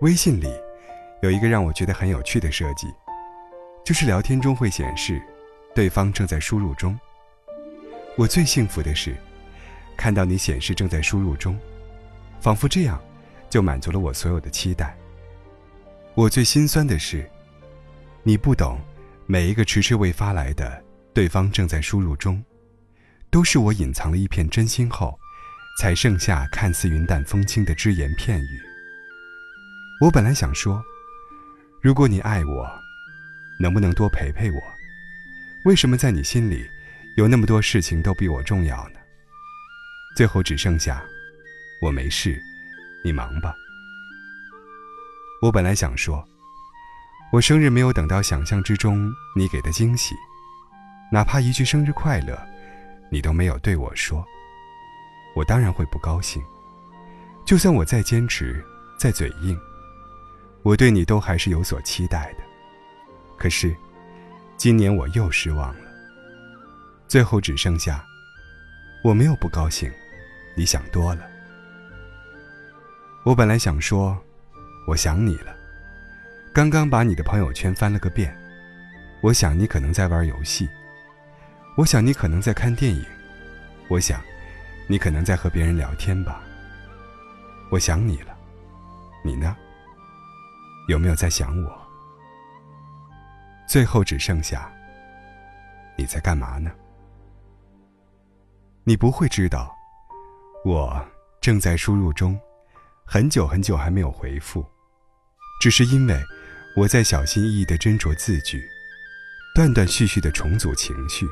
微信里有一个让我觉得很有趣的设计，就是聊天中会显示对方正在输入中。我最幸福的是看到你显示正在输入中，仿佛这样就满足了我所有的期待。我最心酸的是，你不懂每一个迟迟未发来的对方正在输入中，都是我隐藏了一片真心后，才剩下看似云淡风轻的只言片语。我本来想说，如果你爱我，能不能多陪陪我？为什么在你心里，有那么多事情都比我重要呢？最后只剩下，我没事，你忙吧。我本来想说，我生日没有等到想象之中你给的惊喜，哪怕一句生日快乐，你都没有对我说，我当然会不高兴。就算我再坚持，再嘴硬。我对你都还是有所期待的，可是，今年我又失望了。最后只剩下，我没有不高兴，你想多了。我本来想说，我想你了，刚刚把你的朋友圈翻了个遍，我想你可能在玩游戏，我想你可能在看电影，我想，你可能在和别人聊天吧。我想你了，你呢？有没有在想我？最后只剩下你在干嘛呢？你不会知道，我正在输入中，很久很久还没有回复，只是因为我在小心翼翼的斟酌字句，断断续续的重组情绪。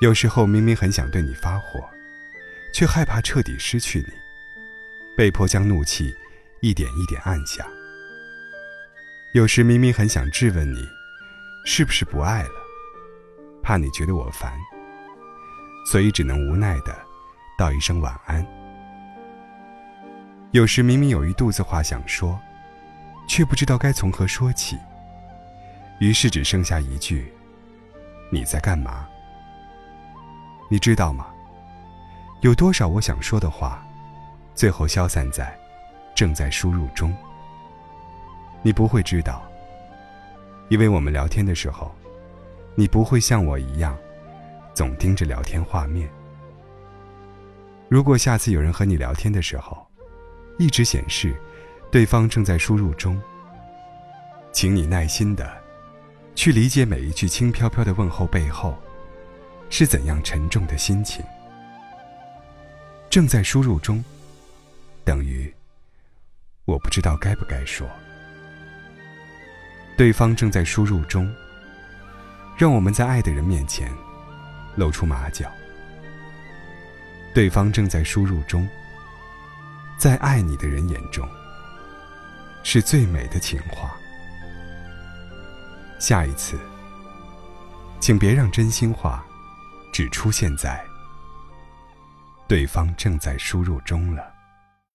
有时候明明很想对你发火，却害怕彻底失去你，被迫将怒气一点一点按下。有时明明很想质问你，是不是不爱了，怕你觉得我烦，所以只能无奈的道一声晚安。有时明明有一肚子话想说，却不知道该从何说起，于是只剩下一句：“你在干嘛？”你知道吗？有多少我想说的话，最后消散在正在输入中。你不会知道，因为我们聊天的时候，你不会像我一样，总盯着聊天画面。如果下次有人和你聊天的时候，一直显示对方正在输入中，请你耐心的去理解每一句轻飘飘的问候背后是怎样沉重的心情。正在输入中，等于我不知道该不该说。对方正在输入中，让我们在爱的人面前露出马脚。对方正在输入中，在爱你的人眼中是最美的情话。下一次，请别让真心话只出现在对方正在输入中了。